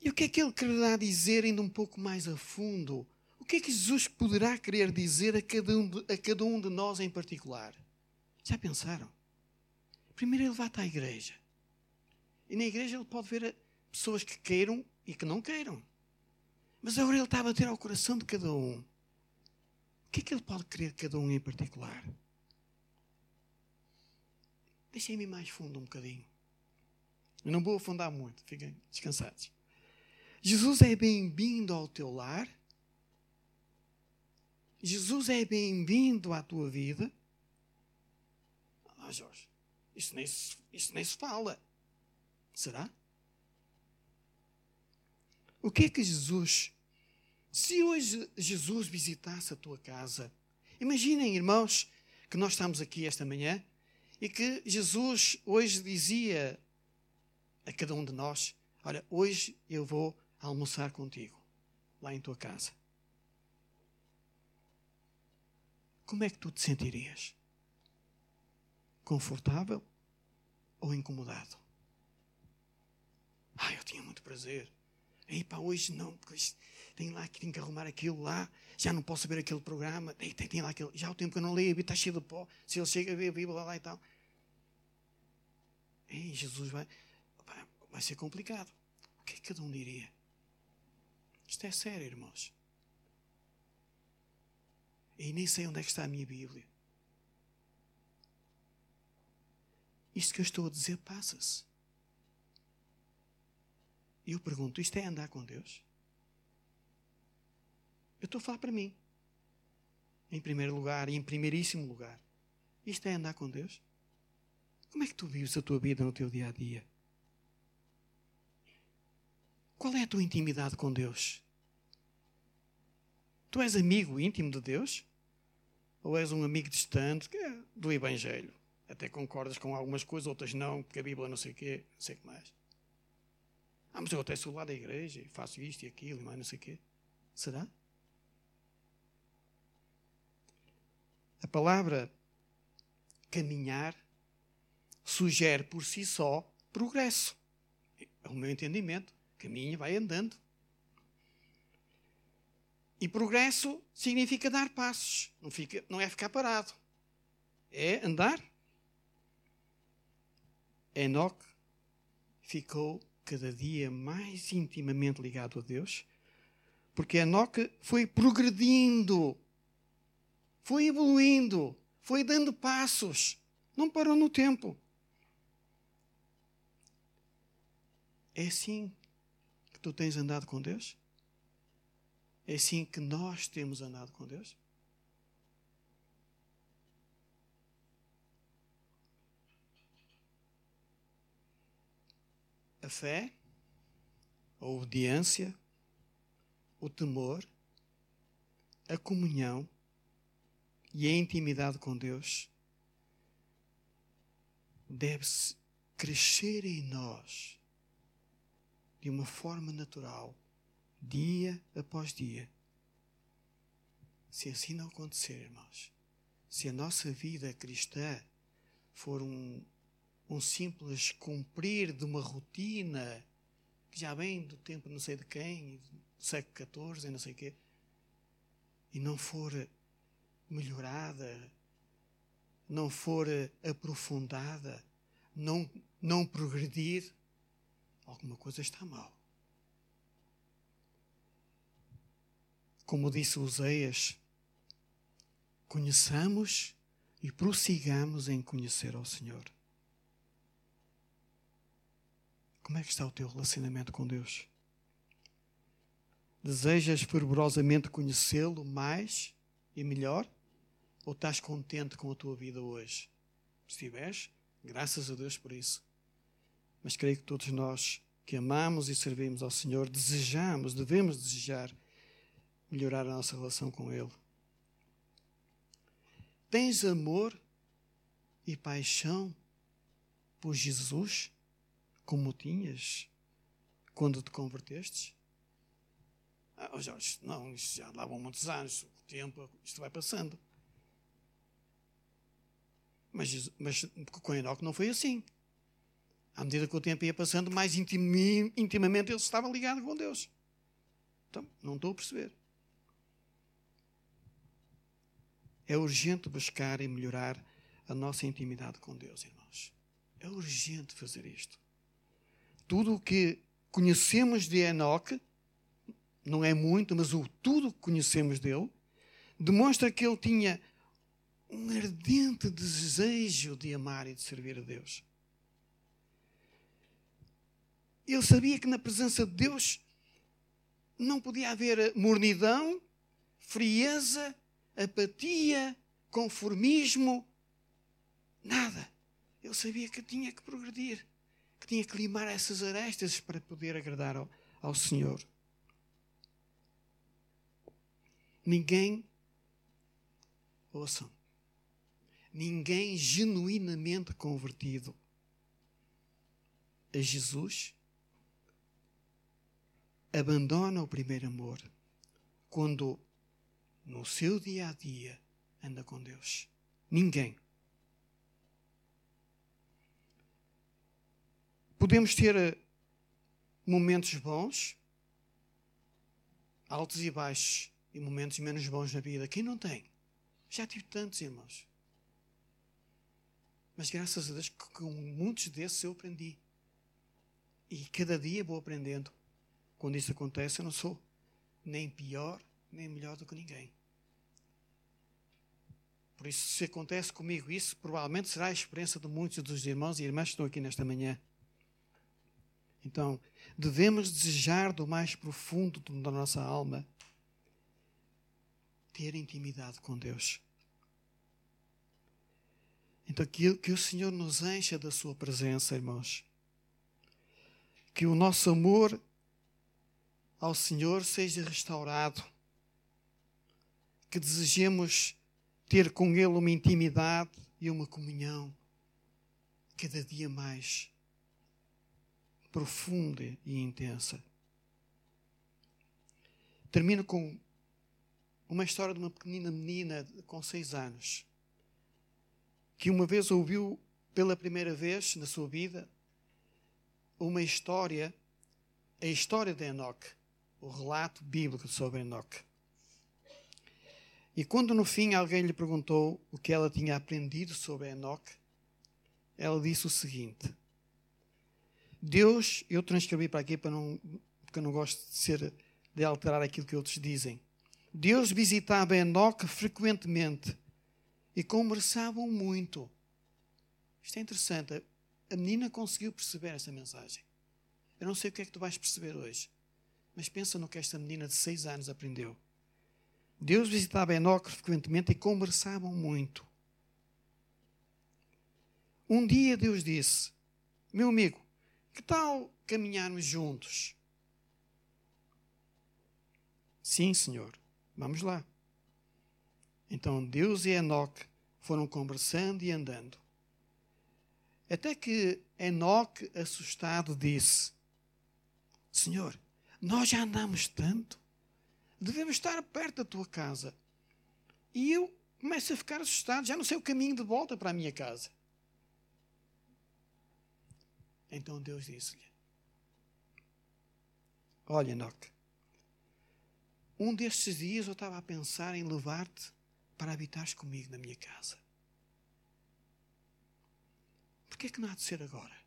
E o que é que ele quererá dizer ainda um pouco mais a fundo? O que é que Jesus poderá querer dizer a cada um de, a cada um de nós em particular? Já pensaram? Primeiro ele vai à igreja. E na igreja ele pode ver pessoas que queiram e que não queiram. Mas agora ele está a bater ao coração de cada um. O que é que ele pode querer cada um em particular? Deixem-me mais fundo um bocadinho. Eu não vou afundar muito, fiquem descansados. Jesus é bem-vindo ao teu lar. Jesus é bem-vindo à tua vida. Ah, Jorge, isso nem, se, isso nem se fala. Será? O que é que Jesus, se hoje Jesus visitasse a tua casa, imaginem, irmãos, que nós estamos aqui esta manhã e que Jesus hoje dizia a cada um de nós: Olha, hoje eu vou almoçar contigo, lá em tua casa. Como é que tu te sentirias? Confortável ou incomodado? Ah, eu tinha muito prazer. Ei, pá, hoje não, porque hoje tenho lá que tenho que arrumar aquilo lá, já não posso ver aquele programa, Ei, tem, tem lá aquele, já há o tempo que eu não leio, a Bíblia está cheia de pó, se ele chega a ver a Bíblia lá, e tal. Ei, Jesus vai, vai ser complicado. O que é que cada um diria? Isto é sério, irmãos. E nem sei onde é que está a minha Bíblia. Isto que eu estou a dizer passa-se. E eu pergunto: isto é andar com Deus? Eu estou a falar para mim. Em primeiro lugar e em primeiríssimo lugar. Isto é andar com Deus? Como é que tu vives a tua vida no teu dia a dia? Qual é a tua intimidade com Deus? Tu és amigo íntimo de Deus? Ou és um amigo distante é do Evangelho? Até concordas com algumas coisas, outras não, porque a Bíblia não sei o quê, não sei o que mais. Ah, mas eu até sou lá da igreja e faço isto e aquilo e mais não sei o quê. Será? palavra caminhar sugere por si só progresso. É o meu entendimento. Caminha, vai andando. E progresso significa dar passos, não, fica, não é ficar parado. É andar. Enoque ficou cada dia mais intimamente ligado a Deus, porque Enoque foi progredindo, foi evoluindo, foi dando passos, não parou no tempo. É assim que tu tens andado com Deus? É assim que nós temos andado com Deus? A fé, a obediência, o temor, a comunhão? E a intimidade com Deus? Deve-se crescer em nós de uma forma natural dia após dia. Se assim não acontecer, irmãos, se a nossa vida cristã for um, um simples cumprir de uma rotina que já vem do tempo não sei de quem, do século XIV não sei o quê, e não for melhorada, não for aprofundada, não, não progredir, alguma coisa está mal. como disse Oseias, conheçamos e prossigamos em conhecer ao Senhor. Como é que está o teu relacionamento com Deus? Desejas fervorosamente conhecê-lo mais e melhor? Ou estás contente com a tua vida hoje? Se estiveres, graças a Deus por isso. Mas creio que todos nós que amamos e servimos ao Senhor desejamos, devemos desejar melhorar a nossa relação com Ele. Tens amor e paixão por Jesus como tinhas quando te convertestes? Ah, oh Jorge, não, isto já lá vão muitos anos, o tempo, isto vai passando. Mas, mas com Enoque não foi assim. À medida que o tempo ia passando, mais intimamente ele estava ligado com Deus. Então, não estou a perceber. É urgente buscar e melhorar a nossa intimidade com Deus, irmãos. É urgente fazer isto. Tudo o que conhecemos de Enoque, não é muito, mas o tudo que conhecemos dele, demonstra que ele tinha um ardente desejo de amar e de servir a Deus. Ele sabia que na presença de Deus não podia haver mornidão, frieza apatia, conformismo, nada. Ele sabia que tinha que progredir, que tinha que limar essas arestas para poder agradar ao, ao Senhor. Ninguém, ouçam, ninguém genuinamente convertido a Jesus abandona o primeiro amor quando no seu dia a dia, anda com Deus. Ninguém. Podemos ter eh, momentos bons, altos e baixos, e momentos menos bons na vida. Quem não tem? Já tive tantos irmãos. Mas graças a Deus, com muitos desses eu aprendi. E cada dia vou aprendendo. Quando isso acontece, eu não sou nem pior, nem melhor do que ninguém. Por isso, se acontece comigo isso, provavelmente será a experiência de muitos dos irmãos e irmãs que estão aqui nesta manhã. Então, devemos desejar do mais profundo da nossa alma ter intimidade com Deus. Então, que, que o Senhor nos encha da Sua presença, irmãos. Que o nosso amor ao Senhor seja restaurado. Que desejemos ter com Ele uma intimidade e uma comunhão cada dia mais profunda e intensa. Termino com uma história de uma pequenina menina com seis anos. que uma vez ouviu pela primeira vez na sua vida uma história, a história de Enoque, o relato bíblico sobre Enoque. E quando no fim alguém lhe perguntou o que ela tinha aprendido sobre Enoque, ela disse o seguinte: Deus, eu transcrevi para aqui para não, porque eu não gosto de ser de alterar aquilo que outros dizem. Deus visitava Enoque frequentemente e conversavam muito. Isto é interessante. A menina conseguiu perceber essa mensagem. Eu não sei o que é que tu vais perceber hoje, mas pensa no que esta menina de seis anos aprendeu. Deus visitava Enoque frequentemente e conversavam muito. Um dia Deus disse: Meu amigo, que tal caminharmos juntos? Sim, Senhor, vamos lá. Então Deus e Enoque foram conversando e andando. Até que Enoque, assustado, disse: Senhor, nós já andamos tanto, devemos estar perto da tua casa. E eu começo a ficar assustado, já não sei o caminho de volta para a minha casa. Então Deus disse-lhe: Olha, Enoque, um destes dias eu estava a pensar em levar-te para habitares comigo na minha casa. Por que é que não há de ser agora?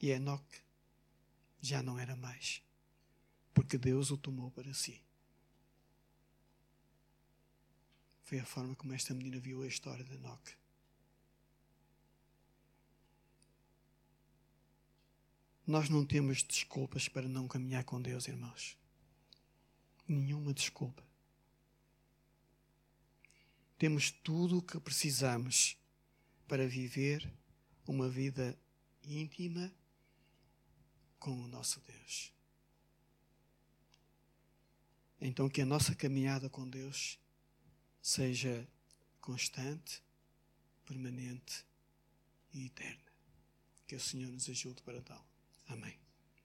E Enoque já não era mais, porque Deus o tomou para si. Foi a forma como esta menina viu a história de Enoque. Nós não temos desculpas para não caminhar com Deus, irmãos. Nenhuma desculpa. Temos tudo o que precisamos para viver uma vida íntima com o nosso Deus. Então, que a nossa caminhada com Deus seja constante, permanente e eterna. Que o Senhor nos ajude para tal. Amém.